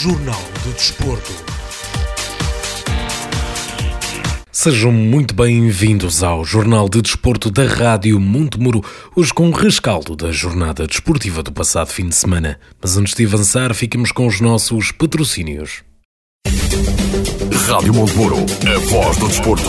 Jornal do Desporto. Sejam muito bem-vindos ao Jornal de Desporto da Rádio Montemuro, hoje com o rescaldo da jornada desportiva do passado fim de semana. Mas antes de avançar, fiquemos com os nossos patrocínios. Rádio Montemuro, a voz do desporto.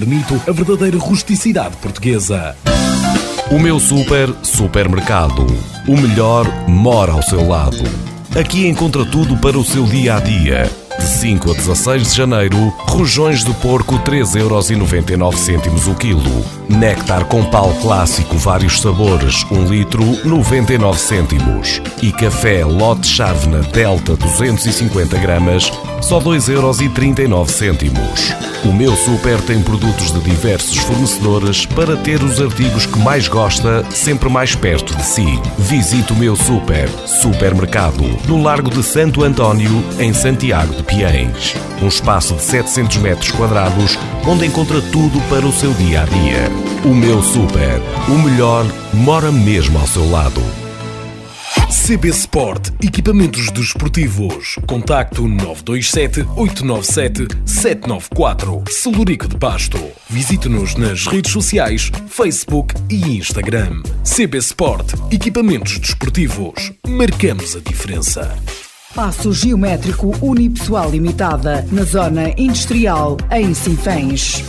a verdadeira rusticidade portuguesa. O meu super supermercado. O melhor mora ao seu lado. Aqui encontra tudo para o seu dia a dia. De 5 a 16 de janeiro, rojões de porco 3,99€ o quilo. Néctar com pau clássico vários sabores, 1 litro 99 cêntimos. E café Lote Chávena Delta 250 gramas, só 2,39€. O meu super tem produtos de diversos fornecedores para ter os artigos que mais gosta sempre mais perto de si. Visite o meu super, supermercado, no Largo de Santo António, em Santiago de Um espaço de 700 metros quadrados onde encontra tudo para o seu dia a dia. O meu super, o melhor, mora mesmo ao seu lado. CB Sport, equipamentos desportivos. Contacto 927 897 794. Celurico de Pasto. Visite-nos nas redes sociais, Facebook e Instagram. CB Sport, equipamentos desportivos. Marcamos a diferença. Passo Geométrico Unipessoal Limitada, na Zona Industrial, em Sinfãs.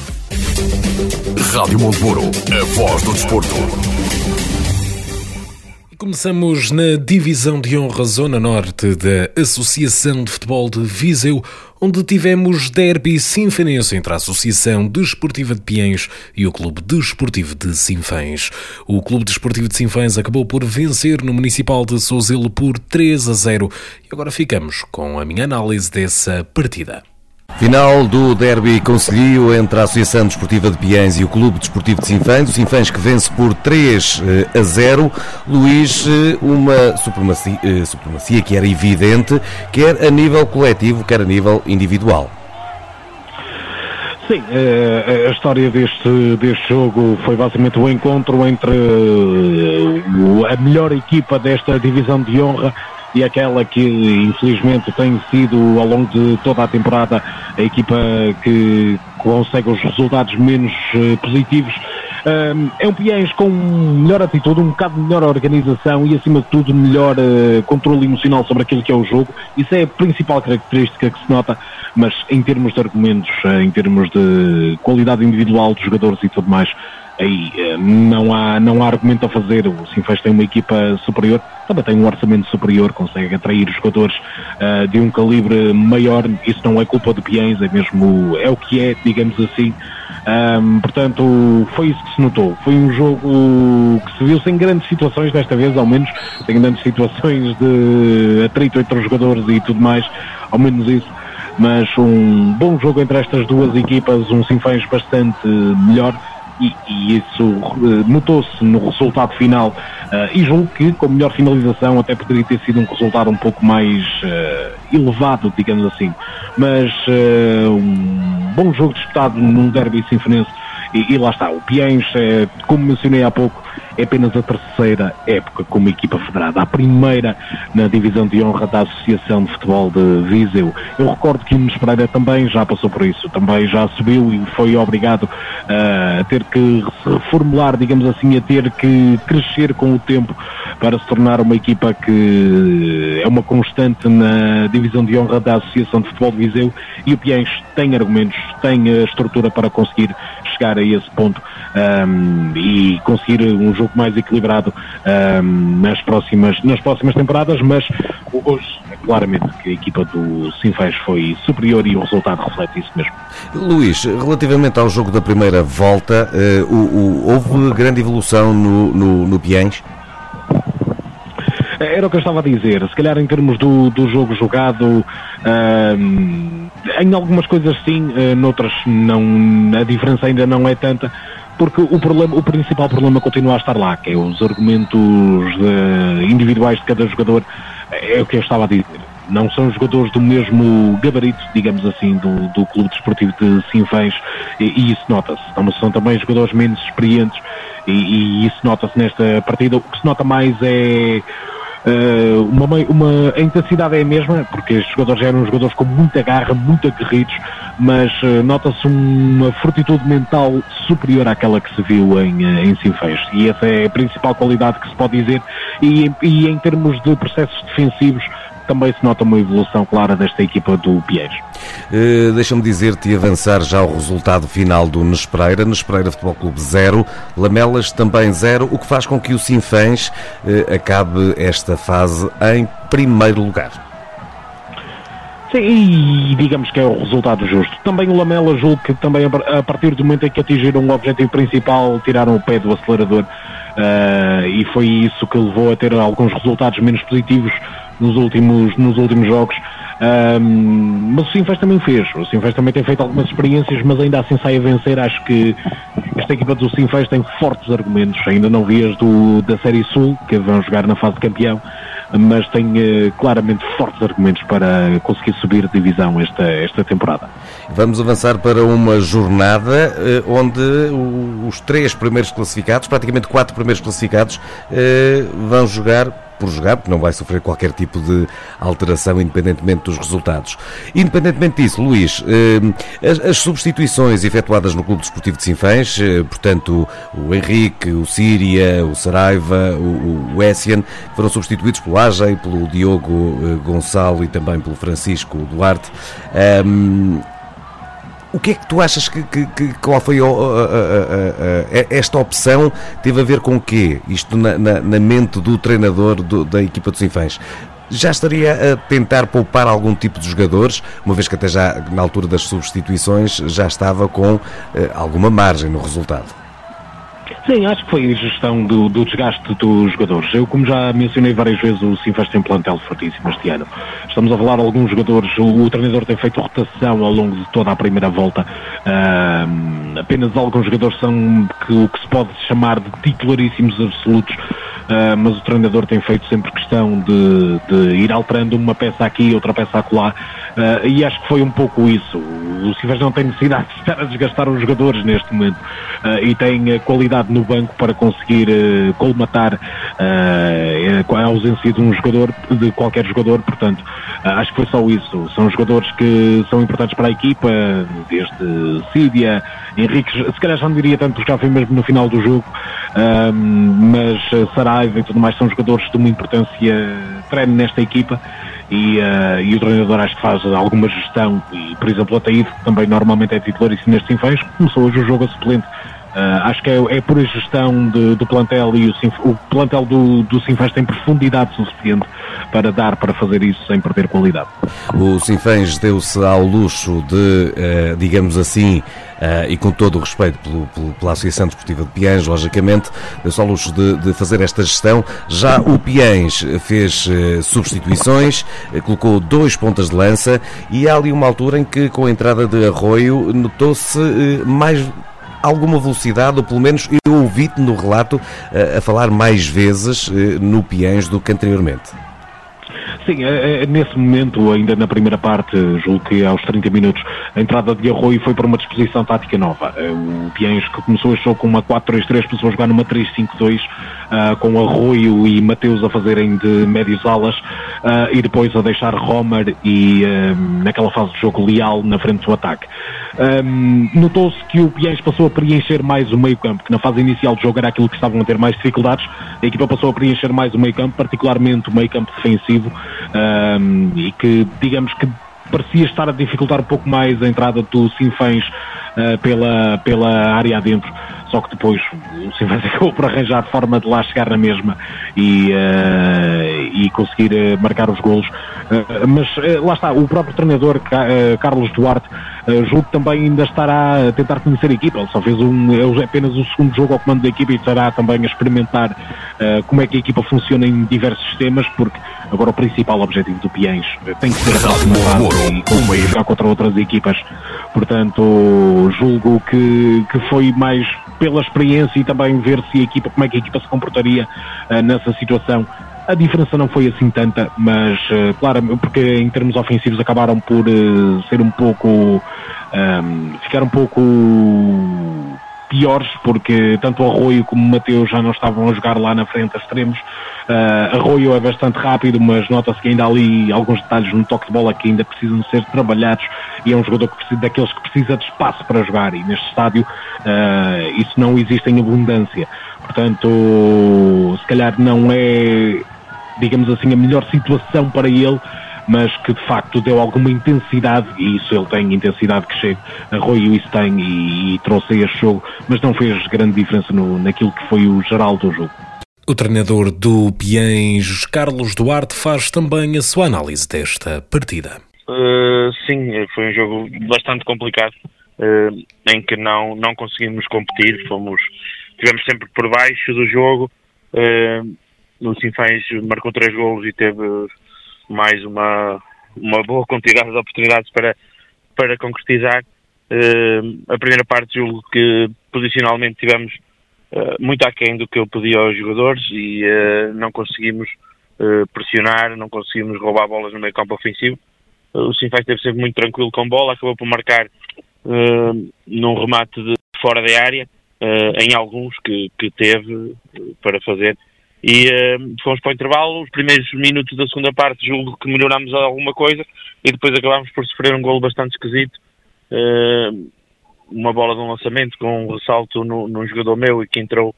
Rádio Montemuro, a voz do desporto. Começamos na Divisão de Honra Zona Norte da Associação de Futebol de Viseu, onde tivemos derby sinfonense entre a Associação Desportiva de Piens e o Clube Desportivo de Sinfãs. O Clube Desportivo de Sinfãs acabou por vencer no Municipal de Souzelo por 3 a 0 e agora ficamos com a minha análise dessa partida. Final do derby conselhio entre a Associação Desportiva de Piens e o Clube Desportivo de Sinfãs. O Sinfãs que vence por 3 a 0. Luís, uma supremacia, supremacia que era evidente, quer a nível coletivo, quer a nível individual. Sim, a história deste, deste jogo foi basicamente o encontro entre a melhor equipa desta divisão de honra e aquela que infelizmente tem sido ao longo de toda a temporada a equipa que consegue os resultados menos uh, positivos. Uh, é um Piens com melhor atitude, um bocado melhor organização e acima de tudo melhor uh, controle emocional sobre aquilo que é o jogo. Isso é a principal característica que se nota, mas em termos de argumentos, em termos de qualidade individual dos jogadores e tudo mais, aí não há, não há argumento a fazer. O Sinfãs tem uma equipa superior, também tem um orçamento superior, consegue atrair jogadores uh, de um calibre maior. Isso não é culpa de Piens, é mesmo, é o que é, digamos assim. Um, portanto, foi isso que se notou. Foi um jogo que se viu sem grandes situações, desta vez, ao menos, sem grandes situações de atrito entre os jogadores e tudo mais, ao menos isso. Mas um bom jogo entre estas duas equipas, um Sinfãs bastante melhor e, e isso uh, notou-se no resultado final uh, e julgo que com melhor finalização até poderia ter sido um resultado um pouco mais uh, elevado, digamos assim. Mas um bom jogo disputado num derby sinfonense e, e lá está, o Piens, é, como mencionei há pouco, é apenas a terceira época como equipa federada, a primeira na divisão de honra da Associação de Futebol de Viseu. Eu recordo que o Nunes também já passou por isso, também já subiu e foi obrigado uh, a ter que se reformular, digamos assim, a ter que crescer com o tempo para se tornar uma equipa que é uma constante na divisão de honra da Associação de Futebol de Viseu e o Piens tem argumentos, tem a estrutura para conseguir chegar a esse ponto um, e conseguir um jogo mais equilibrado um, nas, próximas, nas próximas temporadas, mas hoje é claramente que a equipa do Sinfãs foi superior e o resultado reflete isso mesmo. Luís, relativamente ao jogo da primeira volta, uh, o, o, houve grande evolução no, no, no Piens? Era o que eu estava a dizer. Se calhar em termos do, do jogo jogado, em algumas coisas sim, uh, noutras não, a diferença ainda não é tanta porque o, problema, o principal problema continua a estar lá, que é os argumentos de, individuais de cada jogador, é o que eu estava a dizer. Não são jogadores do mesmo gabarito, digamos assim, do, do Clube Desportivo de Sinfãs, e, e isso nota-se. São também jogadores menos experientes, e, e isso nota-se nesta partida. O que se nota mais é Uh, uma, uma, a intensidade é a mesma, porque estes jogadores eram jogadores com muita garra, muito aguerridos, mas uh, nota-se uma fortitude mental superior àquela que se viu em, uh, em Sinfãs. E essa é a principal qualidade que se pode dizer. E, e em termos de processos defensivos, também se nota uma evolução clara desta equipa do Pies. Uh, Deixa-me dizer-te e avançar já o resultado final do Nespereira. Nespereira Futebol Clube 0, Lamelas também 0, o que faz com que o Sinfãs uh, acabe esta fase em primeiro lugar. Sim, e digamos que é o resultado justo. Também o Lamela julgo que também a partir do momento em que atingiram o objetivo principal, tiraram o pé do acelerador uh, e foi isso que levou a ter alguns resultados menos positivos nos últimos, nos últimos jogos. Um, mas o Sinfãs também fez. O Sinfãs também tem feito algumas experiências, mas ainda assim sai a vencer. Acho que esta equipa do Sinfãs tem fortes argumentos. Ainda não vi as do, da Série Sul, que vão jogar na fase de campeão, mas tem uh, claramente fortes argumentos para conseguir subir de divisão esta, esta temporada. Vamos avançar para uma jornada uh, onde os três primeiros classificados, praticamente quatro primeiros classificados, uh, vão jogar por jogar, porque não vai sofrer qualquer tipo de alteração, independentemente dos resultados. Independentemente disso, Luís, eh, as, substituições efetuadas no Clube Desportivo de Sinfãs, eh, portanto, o Henrique, o Síria, o Saraiva, o, Essien, foram substituídos pelo Ajay, pelo Diogo eh, Gonçalo e também pelo Francisco Duarte. O que é que tu achas que, que, que qual foi a, a, a, esta opção teve a ver com o quê? Isto na, na, na mente do treinador do, da equipa dos Infãs. Já estaria a tentar poupar algum tipo de jogadores, uma vez que até já na altura das substituições já estava com uh, alguma margem no resultado. Sim, acho que foi gestão do, do, desgaste dos jogadores. Eu, como já mencionei várias vezes, o Sinfãs tem plantel fortíssimo este ano. Estamos a falar de alguns jogadores, o, o, treinador tem feito rotação ao longo de toda a primeira volta. Uh, apenas alguns jogadores são que, o que se pode chamar de titularíssimos absolutos. Uh, mas o treinador tem feito sempre questão de, de, ir alterando uma peça aqui, outra peça acolá, uh, e acho que foi um pouco isso. O Sinfãs não tem necessidade de estar a desgastar os jogadores neste momento, uh, e tem a qualidade no banco para conseguir uh, colmatar uh, a ausência de um jogador, de qualquer jogador, portanto, acho que foi só isso. São jogadores que são importantes para a equipa, desde Sídia, Henrique, se calhar já não diria tanto porque já foi mesmo no final do jogo, mas Saraiva e tudo mais são jogadores de uma importância treino nesta equipa. E, uh, e, o treinador acho que faz alguma gestão. E, por exemplo, o Ataíde, que também normalmente é titular e neste Sinfãs, começou hoje o jogo a suplente Uh, acho que é, é por a gestão de, do plantel e o, o plantel do, do Sinfãs tem profundidade suficiente para dar para fazer isso sem perder qualidade. O Sinfãs deu-se ao luxo de, uh, digamos assim, Uh, e com todo o respeito pelo, pelo, pela Associação Desportiva de Piães, logicamente, deu-se ao luxo de, de, fazer esta gestão. Já o Piães fez uh, substituições, colocou dois pontas de lança e há ali uma altura em que, com a entrada de Arroio, notou-se mais alguma velocidade, ou pelo menos eu ouvi-te no relato a, a falar mais vezes no Piens do que anteriormente. sim, é, é, nesse momento, ainda na primeira parte, julgo que aos 30 minutos, a entrada de Arroio foi para uma disposição tática nova. Eh, o Piens que começou jogo com uma 4-3-3, passou a jogar numa 3-5-2, uh, com Arroio e Mateus a fazerem de médios alas, uh, e depois a deixar Romer e uh, naquela fase de jogo leal na frente do ataque. Um, Notou-se que o Piens passou a preencher mais o meio campo, que na fase inicial do jogo era aquilo que estavam a ter mais dificuldades, a equipa passou a preencher mais o meio campo, particularmente o meio campo defensivo, um, e que digamos que parecia estar a dificultar um pouco mais a entrada do Sinfãs uh, pela, pela área adentro só que depois o Simões acabou por arranjar forma de lá chegar na mesma e, uh, e conseguir uh, marcar os golos. Uh, mas lá está, o próprio treinador Carlos Duarte julgo que também ainda estará a tentar conhecer a equipa. Ele só fez um, é apenas o segundo jogo ao comando da equipa e estará também a experimentar como é que a equipa funciona em diversos sistemas, porque agora o principal objetivo do Piens tem que ser a e jogar contra outras equipas. Portanto, julgo que, que foi mais pela experiência e também ver se a equipa, como é que a equipa se comportaria uh, nessa situação. A diferença não foi assim tanta, mas uh, claro, porque em termos ofensivos acabaram por uh, ser um pouco um, ficar um pouco piores, porque tanto Arroio como Mateus já não estavam a jogar lá na frente a extremos. Uh, Arroio é bastante rápido, mas nota-se que ainda há ali alguns detalhes no toque de bola que ainda precisam ser trabalhados e é um jogador que precisa, daqueles que precisa de espaço para jogar e neste estádio uh, isso não existe em abundância. Portanto, se calhar não é, digamos assim, a melhor situação para ele mas que de facto deu alguma intensidade, e isso ele tem intensidade que chega, Arroio isso tem e, e trouxe este jogo, mas não fez grande diferença no, naquilo que foi o geral do jogo. O treinador do Piens, Carlos Duarte, faz também a sua análise desta partida. Uh, sim, foi um jogo bastante complicado, uh, em que não, não conseguimos competir, fomos, tivemos sempre por baixo do jogo. Uh, o Sinfãs marcou três golos e teve mais uma, uma boa quantidade de oportunidades para, para concretizar. Uh, a primeira parte julgo que posicionalmente tivemos uh, muito aquém do que eu pedi aos jogadores e uh, não conseguimos pressionar, não conseguimos roubar bolas no meio campo ofensivo. o Sinfãs esteve sempre muito tranquilo com bola, acabou por marcar num remate de fora da área, em alguns que, que teve para fazer e uh, fomos para o intervalo, os primeiros minutos da segunda parte julgo que melhorámos alguma coisa e depois acabámos por sofrer um golo bastante esquisito. Uh, uma bola de um lançamento com um ressalto num jogador meu e que entrou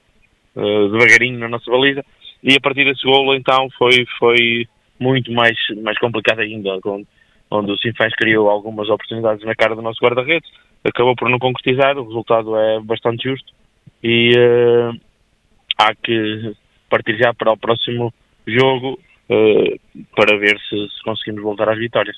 uh, devagarinho na nossa baliza. E a partir desse golo então foi, foi muito mais, mais complicado ainda, onde, onde o Sinfãs criou algumas oportunidades na cara do nosso guarda-redes, acabou por não concretizar, o resultado é bastante justo e há que partir já para o próximo jogo uh, para ver se, se conseguimos voltar às vitórias.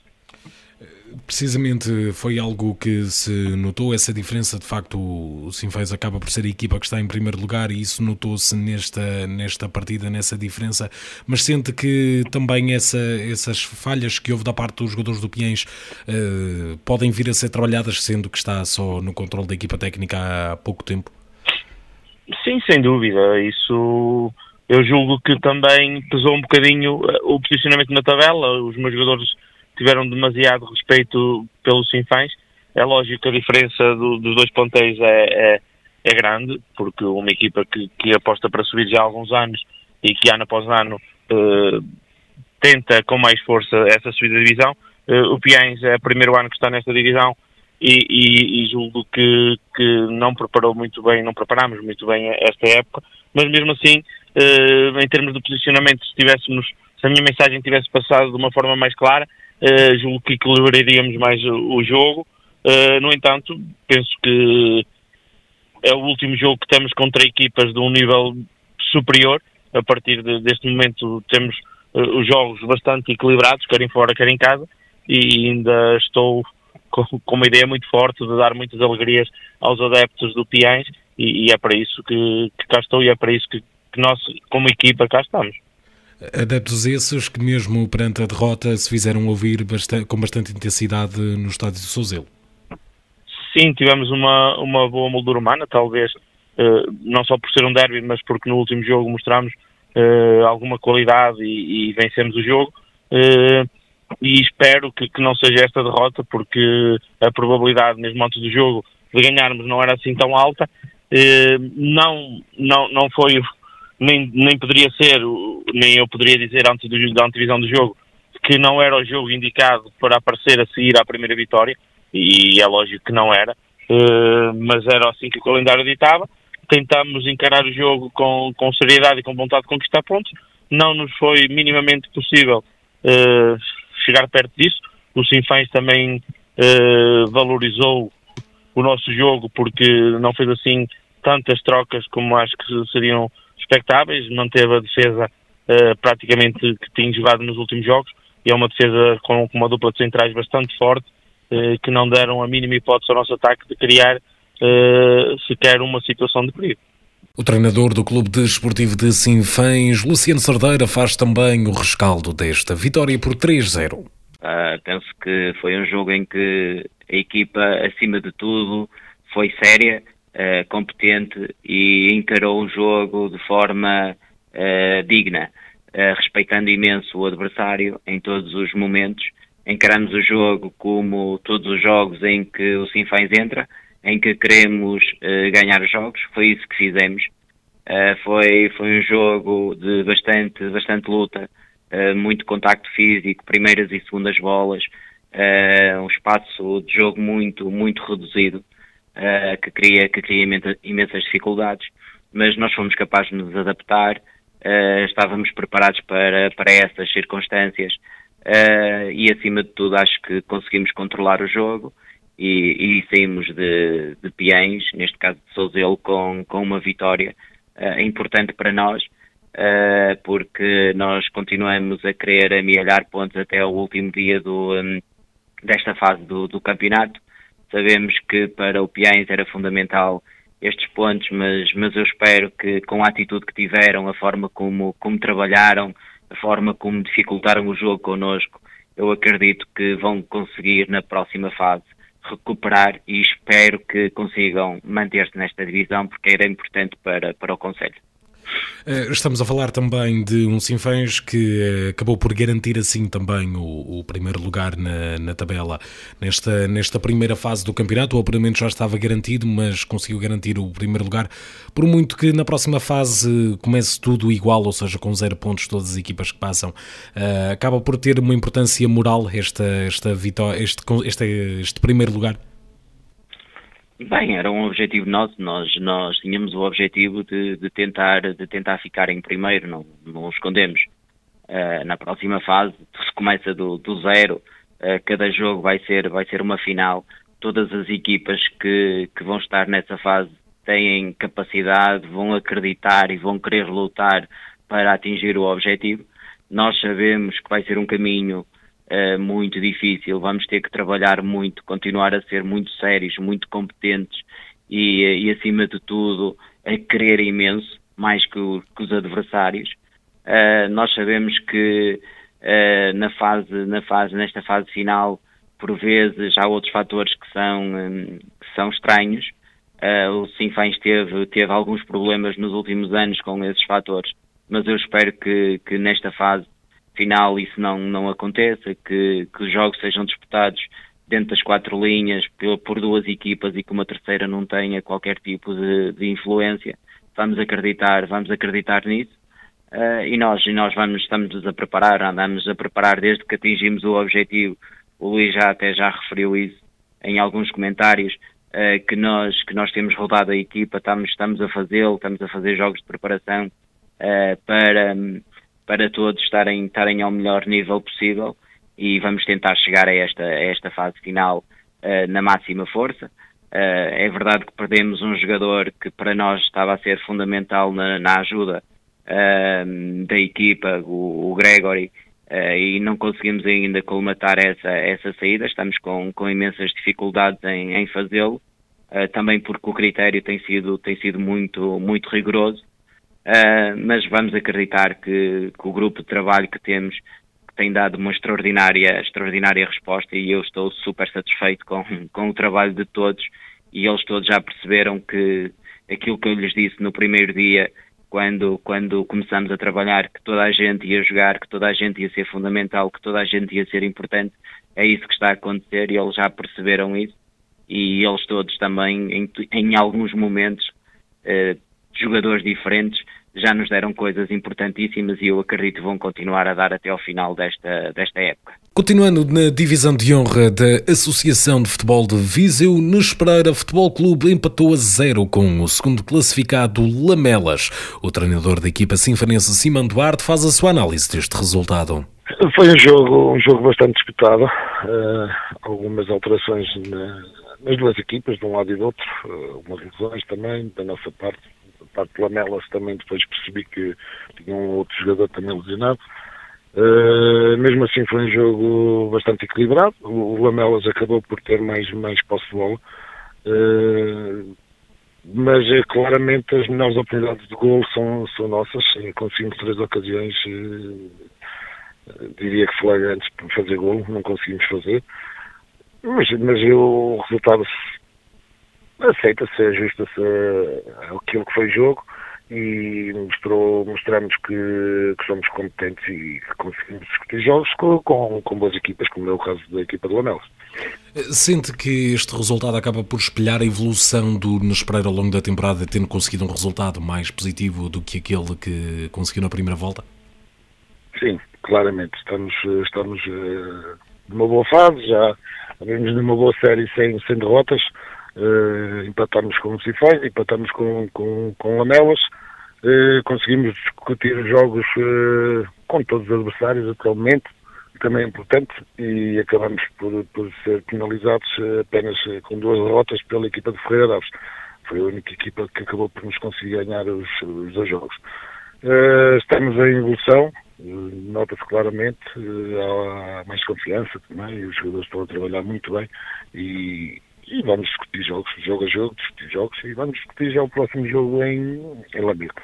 Precisamente foi algo que se notou, essa diferença, de facto o Sinfãs acaba por ser a equipa que está em primeiro lugar e isso notou-se nesta, nesta partida, nessa diferença, mas sente que também essa, essas falhas que houve da parte dos jogadores do Piens uh, podem vir a ser trabalhadas, sendo que está só no controle da equipa técnica há pouco tempo? Sim, sem dúvida, isso eu julgo que também pesou um bocadinho eh, o posicionamento na tabela. Os meus jogadores tiveram demasiado respeito pelos Sinfãs. É lógico que a diferença do, dos dois ponteiros é, é, é, grande, porque uma equipa que, que aposta para subir já há alguns anos e que ano após ano eh, tenta com mais força essa subida de divisão. Eh, o Piães é o primeiro ano que está nesta divisão e, e, e julgo que, que não preparou muito bem, não preparámos muito bem esta época, mas mesmo assim uh, em termos de posicionamento, se tivéssemos, se a minha mensagem tivesse passado de uma forma mais clara, uh, julgo que equilibraríamos mais o, o jogo. Uh, no entanto, penso que é o último jogo que temos contra equipas de um nível superior. A partir de, deste momento temos os jogos bastante equilibrados, quer em fora, quer em casa, e ainda estou com, uma ideia muito forte de dar muitas alegrias aos adeptos do Piães e, e, é para isso que, que cá estou e é para isso que, que nós, como equipa, cá estamos. Adeptos esses que, mesmo perante a derrota, se fizeram ouvir bastante, com bastante intensidade no estádio do Souzelo. Sim, tivemos uma, uma boa moldura humana, talvez, uh, não só por ser um derby, mas porque no último jogo mostramos uh, alguma qualidade e, e, vencemos o jogo. e espero que, que, não seja esta derrota, porque a probabilidade, mesmo antes do jogo, de ganharmos não era assim tão alta. não, não, não foi, nem, nem poderia ser, nem eu poderia dizer antes do, da antevisão do jogo, que não era o jogo indicado para aparecer a seguir à primeira vitória, e é lógico que não era, mas era assim que o calendário ditava tentamos encarar o jogo com, com seriedade e com vontade de conquistar pontos. Não nos foi minimamente possível uh, chegar perto disso. O Sinfãs também uh, valorizou o nosso jogo porque não fez assim tantas trocas como acho que seriam expectáveis. Manteve a defesa uh, praticamente que tinha jogado nos últimos jogos e é uma defesa com, com uma dupla de centrais bastante forte que não deram a mínima hipótese ao nosso ataque de criar uh, sequer uma situação de perigo. O treinador do Clube Desportivo de Sinfãs, Luciano Sardeira, faz também o rescaldo desta vitória por 3-0. Uh, ah, penso que foi um jogo em que a equipa, acima de tudo, foi séria, uh, competente e encarou o jogo de forma uh, digna, respeitando imenso o adversário em todos os momentos. Encaramos o jogo como todos os jogos em que o Sinfãs entra, em que queremos ganhar os jogos, foi isso que fizemos. Foi, foi um jogo de bastante, bastante luta, muito contacto físico, primeiras e segundas bolas, um espaço de jogo muito, muito reduzido, que cria, que cria imensas dificuldades, mas nós fomos capazes de nos adaptar, estávamos preparados para, para essas circunstâncias e, acima de tudo, acho que conseguimos controlar o jogo e, e saímos de, de Piens, neste caso de Souzelo, com, com uma vitória uh, importante para nós, uh, porque nós continuamos a querer amealhar pontos até o último dia do, um, desta fase do, do, campeonato. Sabemos que para o Piens era fundamental estes pontos, mas, mas eu espero que com a atitude que tiveram, a forma como, como trabalharam, a forma como dificultaram o jogo connosco, eu acredito que vão conseguir na próxima fase recuperar e espero que consigam manter-se nesta divisão porque era importante para, para o Conselho. Eh, estamos a falar também de um Sinfãs que eh, acabou por garantir assim também o, o primeiro lugar na, na, tabela nesta, nesta primeira fase do campeonato. O apuramento já estava garantido, mas conseguiu garantir o primeiro lugar. Por muito que na próxima fase comece tudo igual, ou seja, com zero pontos todas as equipas que passam, uh, acaba por ter uma importância moral esta, esta vitória, este, este, este primeiro lugar. Bem, era um objetivo nosso. Nós, nós tínhamos o objetivo de, de tentar, de tentar ficar em primeiro, não, não escondemos. Uh, na próxima fase se começa do, do zero, uh, cada jogo vai ser, vai ser uma final. Todas as equipas que, que vão estar nessa fase têm capacidade, vão acreditar e vão querer lutar para atingir o objetivo. Nós sabemos que vai ser um caminho uh, muito difícil, vamos ter que trabalhar muito, continuar a ser muito sérios, muito competentes e, eh, e acima de tudo, a querer imenso, mais que, o, que os adversários. Uh, nós sabemos que uh, na fase, na fase, nesta fase final, por vezes há outros fatores que são, um, que são estranhos. Uh, o Sinfãs teve, teve alguns problemas nos últimos anos com esses fatores, mas eu espero que, que nesta fase final isso não, não aconteça, que, que os jogos sejam disputados dentro das quatro linhas por, por duas equipas e que uma terceira não tenha qualquer tipo de, de influência. Vamos acreditar, vamos acreditar nisso. Uh, e nós, e nós vamos, estamos a preparar, andamos a preparar desde que atingimos o objetivo. O Luís já até já referiu isso em alguns comentários, uh, que, nós, que nós temos rodado a equipa, estamos, estamos a fazê-lo, estamos a fazer jogos de preparação uh, para, para todos estarem, estarem ao melhor nível possível e vamos tentar chegar a esta, a esta fase final uh, na máxima força. Uh, é verdade que perdemos um jogador que para nós estava a ser fundamental na, na ajuda uh, da equipa, o, o Gregory, e não conseguimos ainda colmatar essa, essa saída. Estamos com, com imensas dificuldades em, em fazê-lo, também porque o critério tem sido, tem sido muito, muito rigoroso Uh, mas vamos acreditar que, que, o grupo de trabalho que temos tem dado uma extraordinária, extraordinária resposta e eu estou super satisfeito com, com o trabalho de todos e eles todos já perceberam que aquilo que eu lhes disse no primeiro dia, quando, quando começamos a trabalhar que toda a gente ia jogar, que toda a gente ia ser fundamental, que toda a gente ia ser importante, é isso que está a acontecer e eles já perceberam isso. E eles todos também, em, em alguns momentos, eh, jogadores diferentes, já nos deram coisas importantíssimas e eu acredito que vão continuar a dar até ao final desta, desta época. Continuando na divisão de honra da Associação de Futebol de Viseu, nos Pereira Futebol Clube empatou a zero com o segundo classificado Lamelas. O treinador da equipa sinfonense Simão Duarte faz a sua análise deste resultado. Foi um jogo, um jogo bastante disputado, uh, algumas alterações na, nas duas equipas, de um lado e do outro, uh, umas lesões também da nossa parte, parte de Lamelas também depois percebi que tinha um outro jogador também lesionado. Uh, mesmo assim foi um jogo bastante equilibrado. O, Lamelas acabou por ter mais, mais posse de bola. Uh, mas é, claramente as melhores oportunidades de gol são, são nossas. Conseguimos três ocasiões, diria que flagrantes para fazer gol, não conseguimos fazer. Mas, mas eu, o resultado aceita-se, ajusta-se aquilo que foi jogo e mostrou, mostramos que, que, somos competentes e que conseguimos discutir jogos com, com, com, boas equipas, como é o caso da equipa de Lamelas. Sente que este resultado acaba por espelhar a evolução do Nespereira ao longo da temporada, tendo conseguido um resultado mais positivo do que aquele que conseguiu na primeira volta? Sim, claramente. Estamos, estamos uh, numa boa fase, já vimos numa boa série sem, sem derrotas uh, empatamos com o Cifões, empatamos com, com, com Lamelas, uh, conseguimos discutir os jogos uh, com todos os adversários atualmente, também é importante, e acabamos por, por ser penalizados apenas com duas derrotas pela equipa de Ferreira Daves. Foi a única equipa que acabou por nos conseguir ganhar os, os dois jogos. estamos em evolução, nota-se claramente, há mais confiança também, os jogadores estão a trabalhar muito bem e, e vamos discutir jogos, jogo a jogo, discutir jogos e vamos discutir já o próximo jogo em, em Lamego.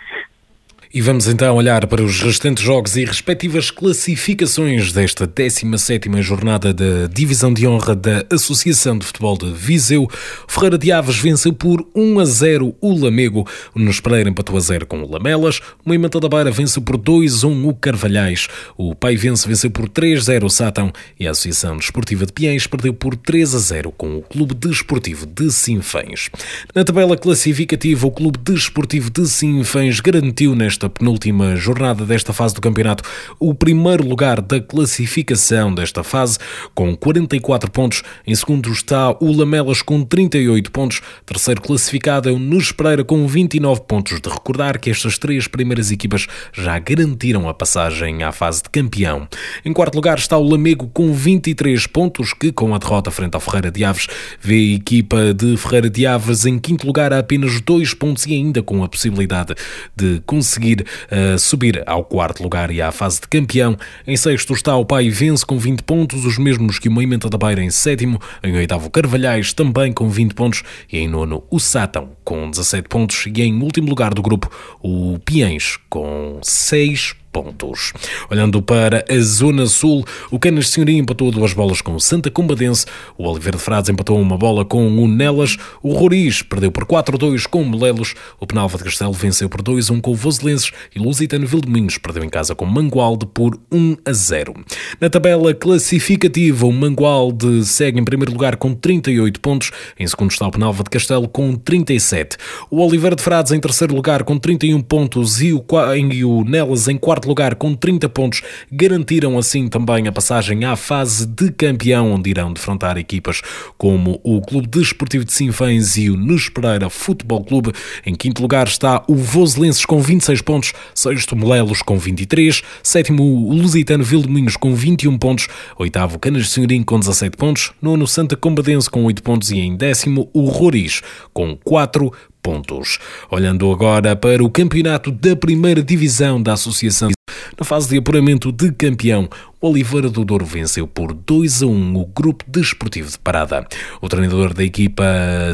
E vamos então olhar para os restantes jogos e respectivas classificações desta 17ª jornada da Divisão de Honra da Associação de Futebol de Viseu. Ferreira de Aves venceu por 1 a 0 o Lamego, Nunes Pereira empatou a 0 com o Lamelas, o Moimenta da Beira venceu por 2 a 1 o Carvalhais, o Pai Vence venceu por 3 a 0 o Sátão e a Associação Desportiva de Piens perdeu por 3 a 0 com o Clube Desportivo de Sinfãs. Na tabela classificativa, o Clube Desportivo de Sinfãs garantiu nesta nesta penúltima jornada desta fase do campeonato o primeiro lugar da classificação desta fase, com 44 pontos. Em segundo está o Lamelas com 38 pontos. Terceiro classificado é o Nunes Pereira com 29 pontos. De recordar que estas três primeiras equipas já garantiram a passagem à fase de campeão. Em quarto lugar está o Lamego com 23 pontos, que com a derrota frente ao Ferreira de Aves vê a equipa de Ferreira de Aves em quinto lugar a apenas dois pontos e ainda com a possibilidade de conseguir conseguir uh, subir ao quarto lugar e à fase de campeão. Em sexto está o Pai Vence com 20 pontos, os mesmos que o Moimenta da Beira em sétimo. Em oitavo, Carvalhais também com 20 pontos. E em nono, o Sátão com 17 pontos. E em último lugar do grupo, o Piens com 6 pontos pontos. Olhando para a Zona Sul, o Canas de Senhoria empatou duas bolas com o Santa Combadense, o Oliveira de Frades empatou uma bola com o Nelas, o Roriz perdeu por 4-2 com o Molelos, o Penalva de Castelo venceu por 2-1 com o Voselenses e o Lusitano Vildomingos perdeu em casa com o Mangualde por 1-0. Na tabela classificativa, o Mangualde segue em primeiro lugar com 38 pontos, em segundo está o Penalva de Castelo com 37. O Oliveira de Frades em terceiro lugar com 31 pontos e o, e o Nelas em quarto quarto lugar com 30 pontos, garantiram assim também a passagem à fase de campeão, onde irão defrontar equipas como o Clube Desportivo de Sinfãs e o Nus Pereira Futebol Clube. Em quinto lugar está o Voselenses com 26 pontos, sexto Molelos com 23, sétimo o Lusitano Vildomingos com 21 pontos, oitavo Canas de Senhorim com 17 pontos, nono Santa Combadense com 8 pontos e em décimo o Roriz com 4 pontos. Olhando agora para o campeonato da primeira divisão da Associação. Na fase de apuramento de campeão, o Oliveira do Douro venceu por 2 a 1 o Grupo Desportivo de Parada. O treinador da equipa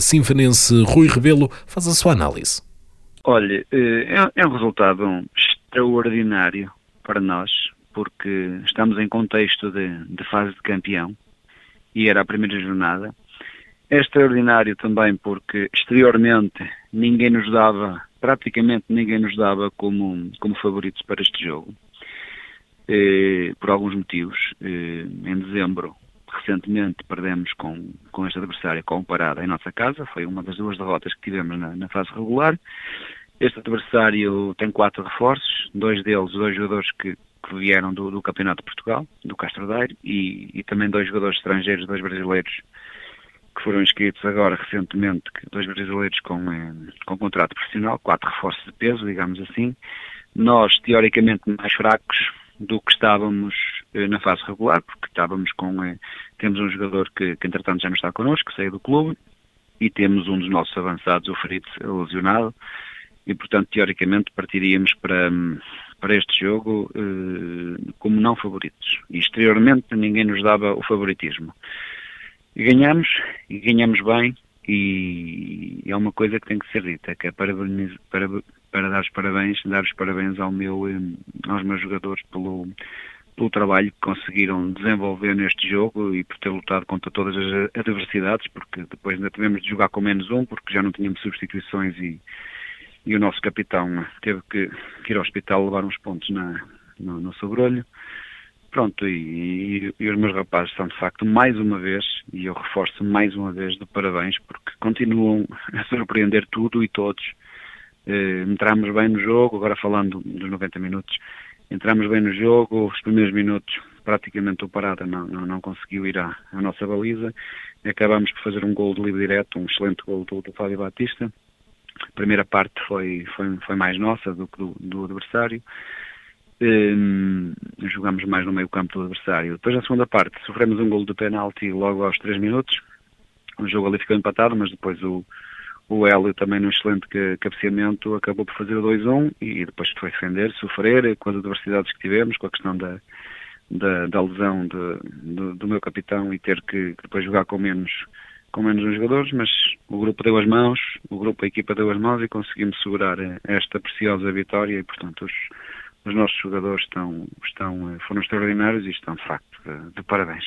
sinfonense, Rui Rebelo, faz a sua análise. Olha, eh, é, é um resultado extraordinário para nós, porque estamos em contexto de, de fase de campeão e era a primeira jornada. É extraordinário também porque exteriormente ninguém nos dava praticamente ninguém nos dava como, como favoritos para este jogo, eh, por alguns motivos. Eh, em dezembro, recentemente, perdemos com, com este adversário com parada em nossa casa, foi uma das duas derrotas que tivemos na, na fase regular. Este adversário tem quatro reforços, dois deles, dois jogadores que, que vieram do, do, Campeonato de Portugal, do Castro Daire, e, e também dois jogadores estrangeiros, dois brasileiros que foram inscritos agora recentemente, dois brasileiros com, eh, com contrato profissional, quatro reforços de peso, digamos assim. Nós, teoricamente, mais fracos do que estávamos eh, na fase regular, porque estávamos com. Eh, temos um jogador que, que entretanto já não está connosco, saiu do clube, e temos um dos nossos avançados, o ferido, lesionado, e portanto, teoricamente, partiríamos para, para este jogo como não favoritos. E exteriormente ninguém nos dava o favoritismo. E ganhamos, e ganhamos bem, e é uma coisa que tem que ser dita, que é para, para, para dar os parabéns, dar os parabéns ao meu, eh, aos meus jogadores pelo, pelo trabalho que conseguiram desenvolver neste jogo e por ter lutado contra todas as adversidades, porque depois ainda tivemos de jogar com menos um, porque já não tínhamos substituições e, e o nosso capitão teve que, que ir ao hospital levar uns pontos na, no, no sobrolho. Pronto, e, e, e, os meus rapazes são de facto mais uma vez, e eu reforço mais uma vez de parabéns, porque continuam a surpreender tudo e todos. Eh, entramos bem no jogo, agora falando dos 90 minutos, entramos bem no jogo, os primeiros minutos praticamente o Parada não, não, não conseguiu ir à, à, nossa baliza, acabamos por fazer um gol de livre direto, um excelente gol do, do Fábio Batista. A primeira parte foi, foi, foi mais nossa do que do, do adversário. Um, jogamos mais no meio campo do adversário. Depois, na segunda parte, sofremos um gol de penalti logo aos 3 minutos. O jogo ali ficou empatado, mas depois o, o Hélio também num excelente cabeceamento acabou por fazer o 2-1 e depois foi defender, sofrer com as adversidades que tivemos, com a questão da, da, da lesão de, do, do, meu capitão e ter que depois jogar com menos com menos jogadores, mas o grupo deu as mãos, o grupo, a equipa deu as mãos e conseguimos segurar esta preciosa vitória e, portanto, os, os nossos jogadores estão, estão, eh, foram extraordinários e estão, de facto, de, de parabéns.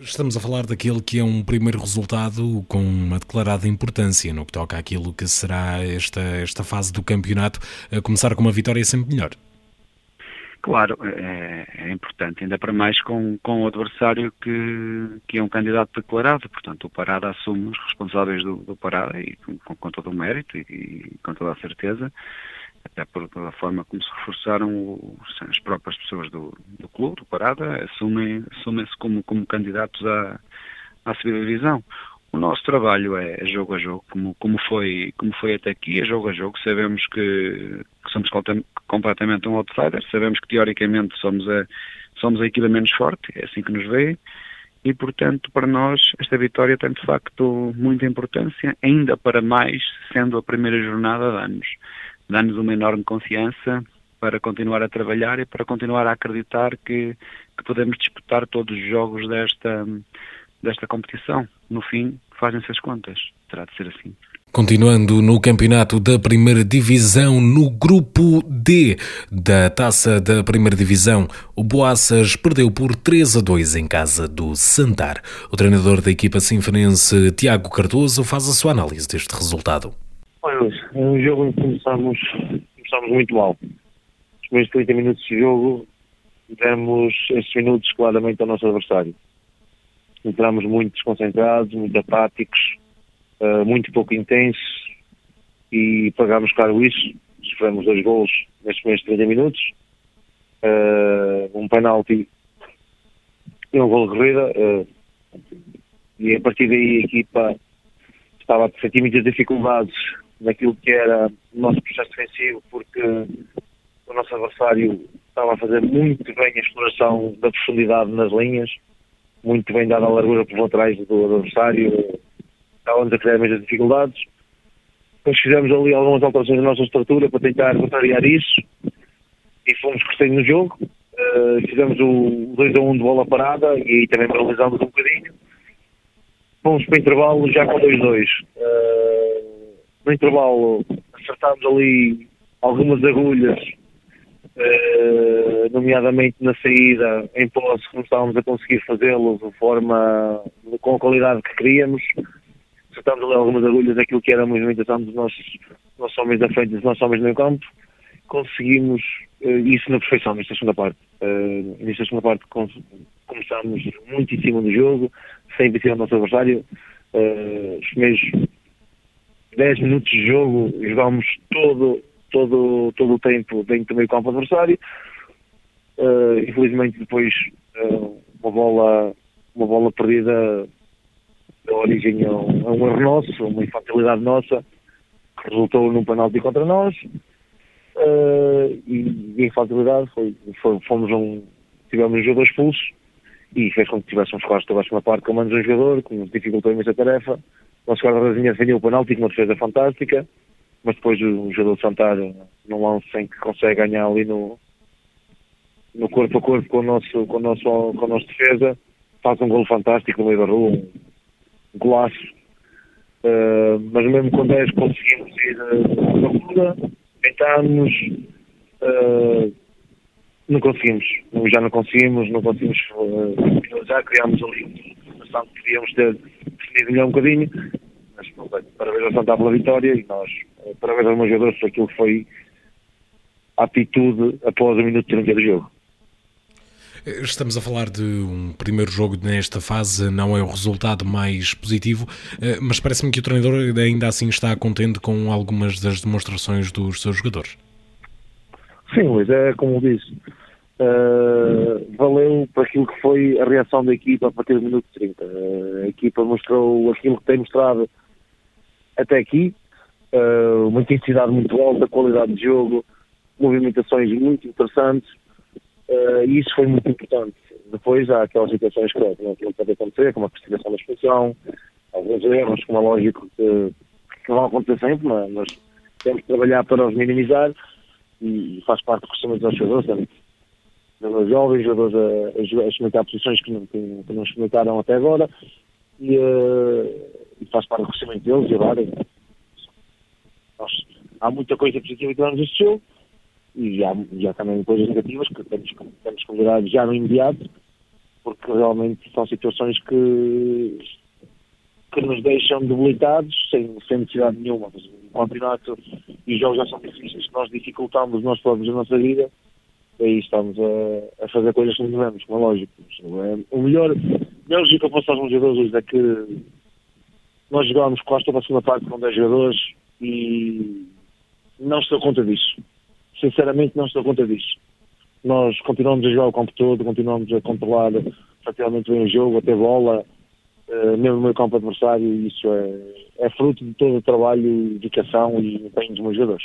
Estamos a falar daquele que é um primeiro resultado com uma declarada importância no que toca àquilo que será esta, esta fase do campeonato. A começar com uma vitória é sempre melhor. Claro, é, é, importante, ainda para mais com, com o adversário que, que é um candidato declarado, portanto o Parada assume os responsáveis do, do Parada e com, com todo o mérito e, e com toda a certeza até por a forma como se reforçaram as próprias pessoas do, do clube, do Parada, assumem, assumem-se como, como candidatos à, à subida divisão. O nosso trabalho é jogo a jogo, como, como, foi, como foi até aqui, é jogo a jogo. Sabemos que, que somos completamente um outsider, sabemos que teoricamente somos a, somos a equipa menos forte, é assim que nos vê, e portanto para nós esta vitória tem de facto muita importância, ainda para mais sendo a primeira jornada de anos dá-nos uma enorme confiança para continuar a trabalhar e para continuar a acreditar que, que podemos disputar todos os jogos desta, desta competição. No fim, fazem-se as contas. Terá de ser assim. Continuando no campeonato da Primeira Divisão, no grupo D da Taça da Primeira Divisão, o Boaças perdeu por 3 a 2 em casa do Santar. O treinador da equipa sinfonense, Tiago Cardoso, faz a sua análise deste resultado. Olha, é um jogo em que começámos, começámos muito mal. Os primeiros 30 minutos de jogo demos esses minutos claramente ao nosso adversário. Entramos muito desconcentrados, muito apáticos, uh, muito pouco intensos e pagámos caro isso. Sofremos dois gols nestes primeiros 30 minutos. Uh, um penalti e um gol de corrida. Uh, e a partir daí a equipa estava a sentir muitas dificuldades naquilo que era o nosso processo defensivo, porque o nosso adversário estava a fazer muito bem a exploração da profundidade nas linhas, muito bem dada a largura por laterais do adversário, estávamos a criar muitas dificuldades. Depois fizemos ali algumas alterações na nossa estrutura para tentar contrariar isso e fomos crescendo no jogo. Uh, fizemos o 2 a 1 de bola parada e também moralizámos um bocadinho. Fomos para o intervalo já com 2-2. Uh, no intervalo acertámos ali algumas agulhas, eh, nomeadamente na saída em posse, como estávamos a conseguir fazê-lo de forma com a qualidade que queríamos. Acertámos ali algumas agulhas naquilo que era a movimentação dos nossos, nossos homens da frente e os nossos homens no campo, conseguimos uh, isso na perfeição nesta segunda parte. Uh, nesta segunda parte com, começámos muito em cima do jogo, sem vencer o nosso adversário. Uh, os primeiros 10 minutos de jogo jogámos todo, todo, todo o tempo dentro do meio campo adversário. Uh, infelizmente depois uh, uma bola uma bola perdida da origem a um, a um erro nosso, uma infantilidade nossa, que resultou num penalti contra nós. Uh, e, e a infantilidade foi, foi, fomos um, tivemos um jogador expulso e fez com que tivéssemos quase toda a segunda parte com menos um jogador, que nos dificultou imensa tarefa. Nosso guarda-redes defendeu o penalti com uma defesa fantástica, mas depois o jogador de Santar, num lance em que consegue ganhar ali no, no corpo a corpo com o nosso, com o nosso, com a nossa defesa, faz um golo fantástico no meio da rua, um golaço. Uh, mas mesmo com 10 conseguimos ir uh, na rua, tentámos, uh, não conseguimos, já não conseguimos, não conseguimos finalizar, criámos ali que devíamos ter definido melhor um bocadinho, mas sei, parabéns ao Santa pela vitória e nós, parabéns aos meus jogadores por aquilo que foi a atitude após o minuto 30 do jogo. Estamos a falar de um primeiro jogo nesta fase, não é o resultado mais positivo, eh, mas parece-me que o treinador ainda assim está contente com algumas das demonstrações dos seus jogadores. Sim, Luís, é como disse. Uh, valeu para aquilo que foi a reação da equipa a partir do minuto 30. Uh, a equipa mostrou aquilo que tem mostrado até aqui, uh, uma intensidade muito alta, qualidade de jogo, movimentações muito interessantes, e isso foi muito importante. Depois há aquelas situações que, não, não pode acontecer, como a perseguição da exposição, alguns erros, como é lógico que, que vão acontecer sempre, mas, temos que trabalhar para os minimizar. E, faz parte do crescimento dos jogadores, jogadores jovens, jogadores a, a, a experimentar posições que não, que, que não experimentaram até agora e, uh, e, faz parte do crescimento deles e agora nós, há muita coisa positiva que tivemos neste jogo e há, também coisas negativas que temos, temos que melhorar já no imediato, porque realmente são situações que, que nos deixam debilitados, sem, sem necessidade nenhuma. O campeonato e os jogos já são difíceis, nós dificultamos nós próprios a nossa vida, aí estamos a, a fazer coisas que não devemos, como é lógico. É, o melhor, melhor que eu posso aos meus jogadores é que nós jogámos Costa para a segunda parte com 10 jogadores e não estou conta disso sinceramente não estou conta disso. Nós continuamos a jogar o campo todo, continuamos a controlar praticamente bem o jogo, até bola, uh, mesmo no meu campo adversário, e isso é, é fruto de todo o trabalho, dedicação e empenho dos meus jogadores.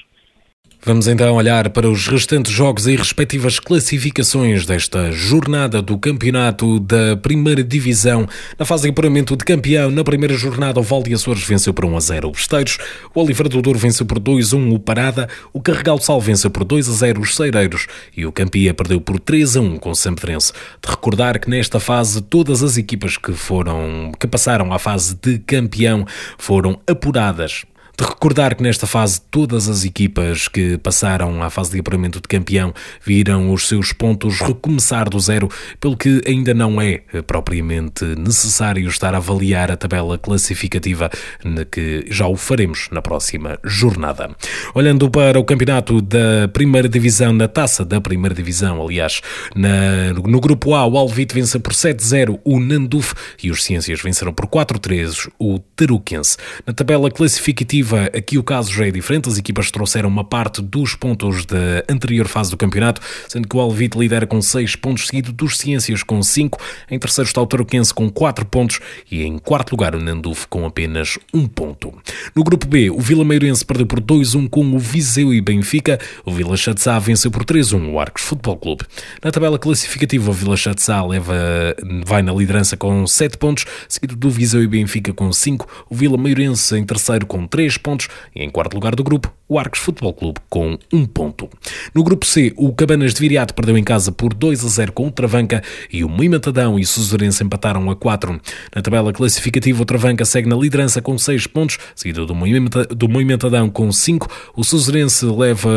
Vamos então olhar para os restantes jogos e respectivas classificações desta jornada do campeonato da primeira divisão. Na fase de apuramento de campeão, na primeira jornada, o Valde Açores venceu por 1 a 0 o Besteiros, o Oliveira do Douro venceu por 2 a 1 o Parada, o Carregal Sal venceu por 2 a 0 os Ceireiros e o Campia perdeu por 3 a 1 com o Sempedrense. De recordar que nesta fase todas as equipas que foram que passaram à fase de campeão foram apuradas de recordar que nesta fase todas as equipas que passaram à fase de apuramento de campeão viram os seus pontos recomeçar do zero, pelo que ainda não é propriamente necessário estar a avaliar a tabela classificativa, que já o faremos na próxima jornada. Olhando para o campeonato da primeira divisão, na taça da primeira divisão, aliás, na, no grupo A, o Alvite vence por 7-0 o Nanduf e os Ciências venceram por 4-3 o Taruquense. Na tabela classificativa, aqui o caso já é diferente, as equipas trouxeram uma parte dos pontos da anterior fase do campeonato, sendo que o Alvite lidera com 6 pontos, seguido dos Ciências com 5, em terceiro está o Tarouquense com 4 pontos e em quarto lugar o Nanduf com apenas 1 ponto. No grupo B, o Vila Meirense perdeu por 2-1 com o Viseu e Benfica, o Vila Chatzá venceu por 3-1 o Arcos Futebol Clube. Na tabela classificativa, o Vila Chatzá leva, vai na liderança com 7 pontos, seguido do Viseu e Benfica com 5, o Vila Meirense em terceiro com 3 3 pontos e em quarto lugar do grupo, o Arcos Futebol Clube com 1 ponto. No grupo C, o Cabanas de Viriato perdeu em casa por 2 a 0 com o Travanca e o Moimentadão e o empataram a 4. Na tabela classificativa, o Travanca segue na liderança com 6 pontos, seguido do, Moimentadão com 5. O Suzurense leva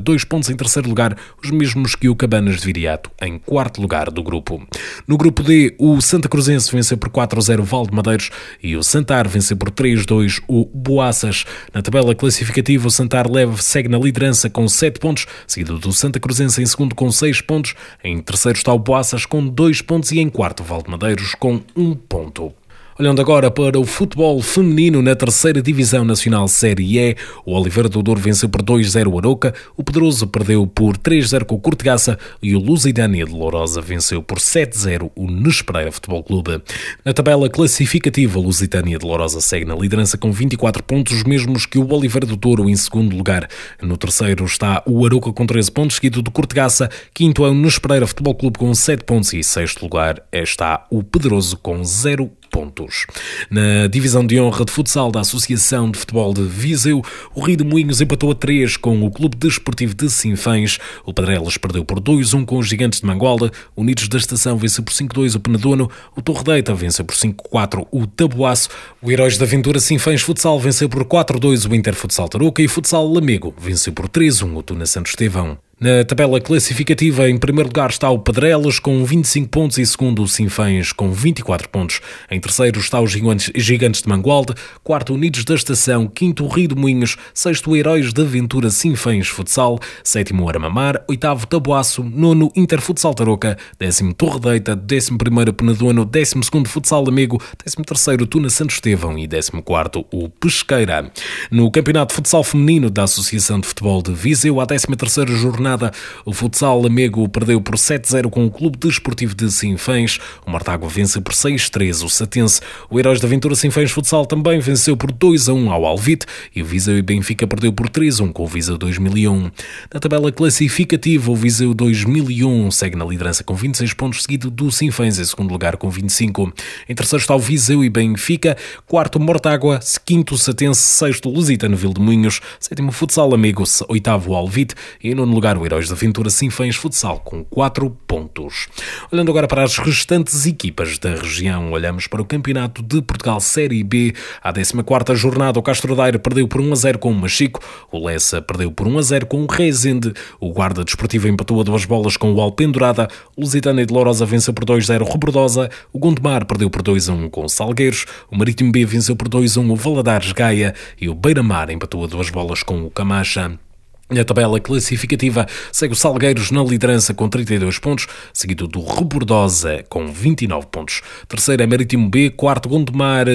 2 pontos em terceiro lugar, os mesmos que o Cabanas de Viriato em quarto lugar do grupo. No grupo D, o Santa Cruzense venceu por 4 a 0 o Valde Madeiros e o Santar venceu por 3 a 2 o Boaças. Na tabela classificativa, o Santar Leve segue na liderança com 7 pontos, seguido do Santa Cruzense em segundo com 6 pontos. Em terceiro está o Boaças com 2 pontos e em quarto Valde Madeiros com 1 ponto. Olhando agora para o futebol feminino na terceira Divisão Nacional Série E, o Oliveira do Douro venceu por 2-0 o Aroca, o Pedroso perdeu por 3-0 com o Cortegaça e o Lusitânia de Lourosa venceu por 7-0 o Nespereira Futebol Clube. Na tabela classificativa, o Lusitânia de Lourosa segue na liderança com 24 pontos, mesmos que o Oliveira do Douro em segundo lugar. No terceiro está o Aroca com 13 pontos, seguido do Cortegaça, quinto é o Nespereira Futebol Clube com 7 pontos e sexto lugar está o Pedroso com 0 pontos. Na divisão de honra de futsal da Associação de Futebol de Viseu, o Rio de Moinhos empatou a 3 com o Clube Desportivo de Sinfãs. O Padrelas perdeu por 2-1 com os Gigantes de Mangualda. Unidos da Estação venceu por 5-2 o Penedono. O Torre Deita venceu por 5-4 o Tabuaço. O Heróis da Aventura Sinfãs Futsal venceu por 4-2 o Inter Futsal Tarouca e o Futsal Lamego venceu por 3-1 o Tuna Santo Estevão. Na tabela classificativa, em primeiro lugar está o Pedrelas com 25 pontos e segundo o Sinfãs com 24 pontos. Em terceiro está os Gigantes de Mangualde, quarto Unidos da Estação, quinto Rio de Moinhos, sexto Heróis da Aventura Sinfãs Futsal, sétimo Aramamar, oitavo Tabuaço, nono Interfutsal Tarouca, décimo Torre Deita, décimo primeiro Penedono, décimo segundo Futsal Amigo, décimo terceiro Tuna Santo Estevão e décimo quarto o Pesqueira. No Campeonato de Futsal Feminino da Associação de Futebol de Viseu, a décima terceira jornada jornada. O futsal Lamego perdeu por 7-0 com o Clube Desportivo de Sinfãs. O Mortágua vence por 6-3 o Satense. O Heróis da Aventura Sinfãs Futsal também venceu por 2-1 ao Alvite e o Viseu e Benfica perdeu por 3-1 com o Viseu 2001. Na tabela classificativa, o Viseu 2001 segue na liderança com 26 pontos, seguido do Sinfãs em segundo lugar com 25. Em terceiro está o Viseu e Benfica, quarto Mortágua, quinto Satense, sexto Lusitano Vildemunhos, sétimo Futsal Amigos, oitavo Alvite e em nono lugar o Heróis da Aventura Sinfãs Futsal com 4 pontos. Olhando agora para as restantes equipas da região, olhamos para o Campeonato de Portugal Série B. À 14ª jornada, o Castro Daire perdeu por 1 a 0 com o Machico, o Lessa perdeu por 1 a 0 com o Rezende, o Guarda Desportivo empatou a duas bolas com o Alpendurada, o Lusitânia de Lourosa venceu por 2 a 0 Rebordosa, o Gondomar perdeu por 2 a 1 com o Salgueiros, o Marítimo B venceu por 2 a 1 o Valadares Gaia e o Beira-Mar empatou a duas bolas com o Camacha. Na tabela classificativa segue o Salgueiros na liderança com 32 pontos, seguido do Rebordosa com 29 pontos. Terceiro é Marítimo B, quarto Gondomar,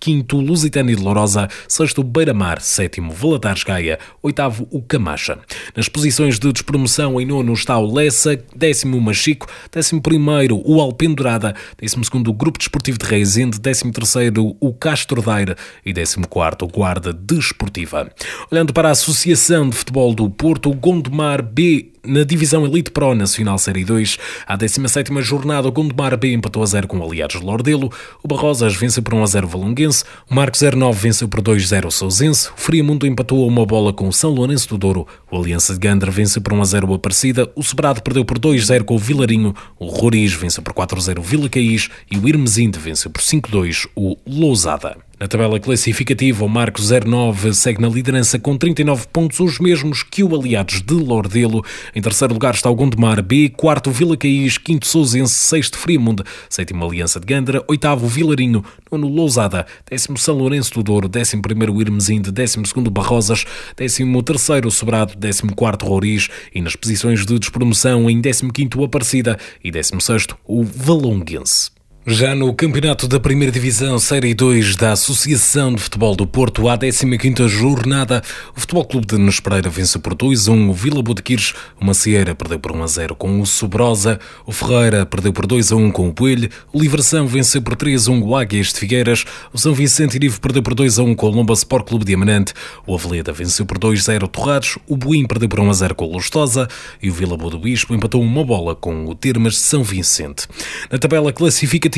quinto Lusitânia de Lourosa, sexto Beira-Mar, sétimo Valadares Gaia, oitavo o Camacha. Nas posições de despromoção em nono está o Lessa, décimo Machico, décimo primeiro o Alpendurada, décimo segundo o Grupo Desportivo de Reisende, décimo terceiro o Castro Daire e décimo quarto o Guarda Desportiva. Olhando para a Associação de Futebol do do Porto, Gondomar B na divisão Elite Pro Nacional Série 2, à 17ª jornada, o Gondomar B empatou a 0 com o Aliados de Lordelo, o Barrosas venceu por 1 a 0 o Valonguense, o Marcos 09 venceu por 2 a 0 o Sousense, o Friamundo empatou a uma bola com o São Lourenço do Douro, o Aliança de Gandra venceu por 1 a 0 o Aparecida, o Sobrado perdeu por 2 a 0 com o Vilarinho, o Roriz venceu por 4 a 0 o Vila Caís. E o Irmesinde venceu por 5 a 2 o Lousada. Na tabela classificativa, o Marcos 09 segue na liderança com 39 pontos, os mesmos que o Aliados de Lordelo. Em terceiro lugar está o Gondomar B, quarto Vila Caís, quinto Sousense, sexto Friamundo, sétimo Aliança de Gandra, oitavo Vilarinho, nono Lousada, décimo São Lourenço do Douro, décimo primeiro Irmesinde, décimo segundo Barrosas, décimo terceiro Sobrado, décimo quarto Roriz e nas posições de despromoção em décimo quinto Aparecida e décimo sexto o Valonguense. Já no Campeonato da Primeira Divisão Série 2 da Associação de Futebol do Porto, à 15ª jornada, o Futebol Clube de Nespereira vence por 2-1 o Vila Botequires, o Macieira perdeu por 1-0 com o Sobrosa, o Ferreira perdeu por 2-1 com o Poelho, o Livração venceu por 3-1 o Águias de Figueiras, o São Vicente Irivo perdeu por 2-1 com o Lomba Sport Clube Diamante, o Aveleda venceu por 2-0 o Torrados, o Boim perdeu por 1-0 com o Lustosa. E o Vila Boa do Bispo empatou uma bola com o Termas de São Vicente. Na tabela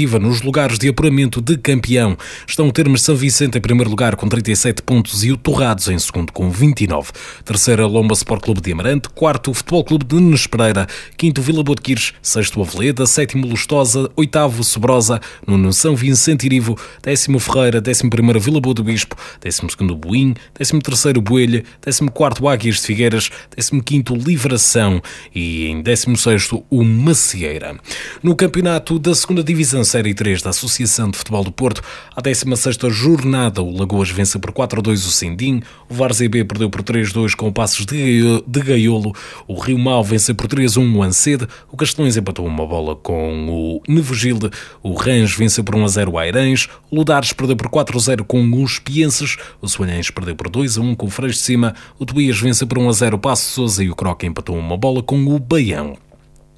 nos lugares de apuramento de campeão. Estão o São Vicente em primeiro lugar com 37 pontos e o Torrados em segundo com 29. Terceira, Lomba Sport Clube de Amarante. Quarto, Futebol Clube de Nespereira. Quinto, Vila Boa de Quires. Sexto, Aveleda. Sétimo, Lustosa. Oitavo, Sobrosa. Nono, São Vicente Irivo. Décimo, Ferreira. Décimo primeiro, Vila Boa do Bispo. Décimo segundo, Boim. Décimo terceiro, Boelha. Décimo quarto, Águias de Figueiras. Décimo quinto, Livração. E em décimo sexto, o Macieira. No campeonato da segunda divisão Divisão Série 3 da Associação de Futebol do Porto, à 16ª jornada, o Lagoas vence por 4-2 o Sindim, o Várzea B perdeu por 3-2 com passos de Gaiolo, o Rio Mau vence por 3-1 o Ancede, o Castelões empatou uma bola com o Nevogilde, o Rãs vence por 1-0 o Airães, o Ludares perdeu por 4-0 com os Pienses, o Soalhães perdeu por 2-1 com o Freixo de Cima, o Tuías vence por 1-0 o Passo Sousa e o Croca empatou uma bola com o Baião.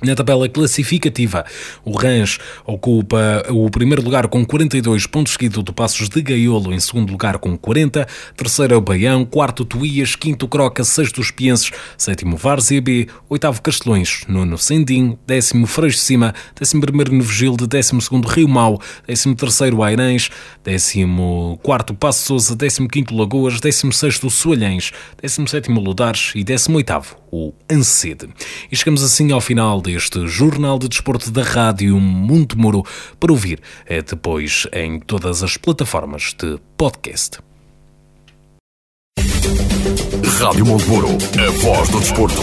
Na tabela classificativa, o Rãs ocupa o primeiro lugar com 42 pontos, seguido de Passos de Gaiolo em segundo lugar com 40, terceiro é o Baião, quarto Tuías, quinto Croca, sexto os Pienses, sétimo Várzea B, oitavo Castelões, nono Sendim, décimo Freixo de Cima, décimo primeiro Nevegilde, décimo segundo Rio Mau, décimo terceiro Airães, décimo quarto Passo Sousa, décimo quinto Lagoas, décimo sexto Soalhães, décimo sétimo Ludares e décimo oitavo o ANSED. E chegamos assim ao final deste Jornal de Desporto da Rádio Monte Muro para ouvir é depois em todas as plataformas de podcast. Rádio Monte Muro, a voz do desporto.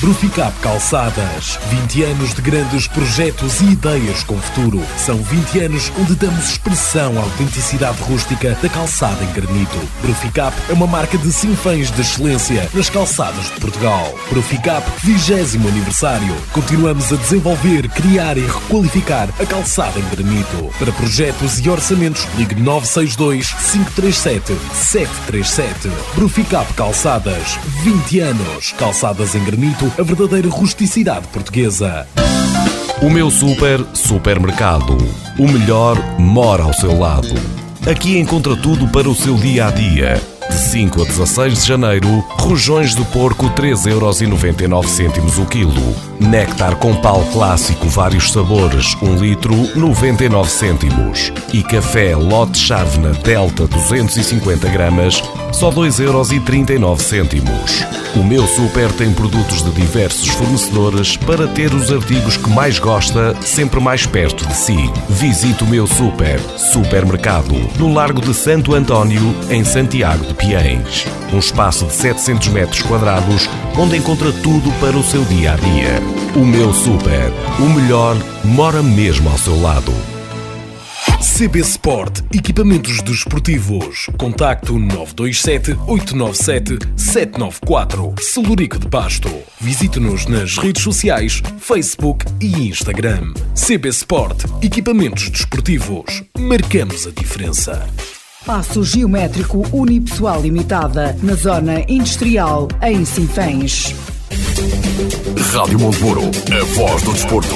Proficap Calçadas. 20 anos de grandes projetos e ideias com futuro. São 20 anos onde damos expressão à autenticidade rústica da calçada em granito. Proficap é uma marca de sinfãs de excelência nas calçadas de Portugal. Proficap 20 aniversário. Continuamos a desenvolver, criar e requalificar a calçada em granito. Para projetos e orçamentos, ligue 962 537 737. Proficap Calçadas. 20 anos. Calçadas em granito a verdadeira rusticidade portuguesa. O meu super supermercado. O melhor mora ao seu lado. Aqui encontra tudo para o seu dia a dia. De 5 a 16 de janeiro, rojões do porco 3,99€ o quilo. Néctar com pau clássico vários sabores, 1 litro 99 cêntimos. E café Lote Chávena Delta 250 gramas, só 2,39 cêntimos. O meu super tem produtos de diversos fornecedores para ter os artigos que mais gosta sempre mais perto de si. Visite o meu super, supermercado, no Largo de Santo António, em Santiago de Piens. Um espaço de 700 metros quadrados onde encontra tudo para o seu dia a dia. O meu super, o melhor, mora mesmo ao seu lado. CB Sport, equipamentos desportivos. Contacto 927 897 794. Celurico de Pasto. Visite-nos nas redes sociais, Facebook e Instagram. CB Sport, equipamentos desportivos. Marcamos a diferença. Passo Geométrico Unipessoal Limitada, na Zona Industrial, em Sinfãs. Rádio Monteburo, a voz do desporto.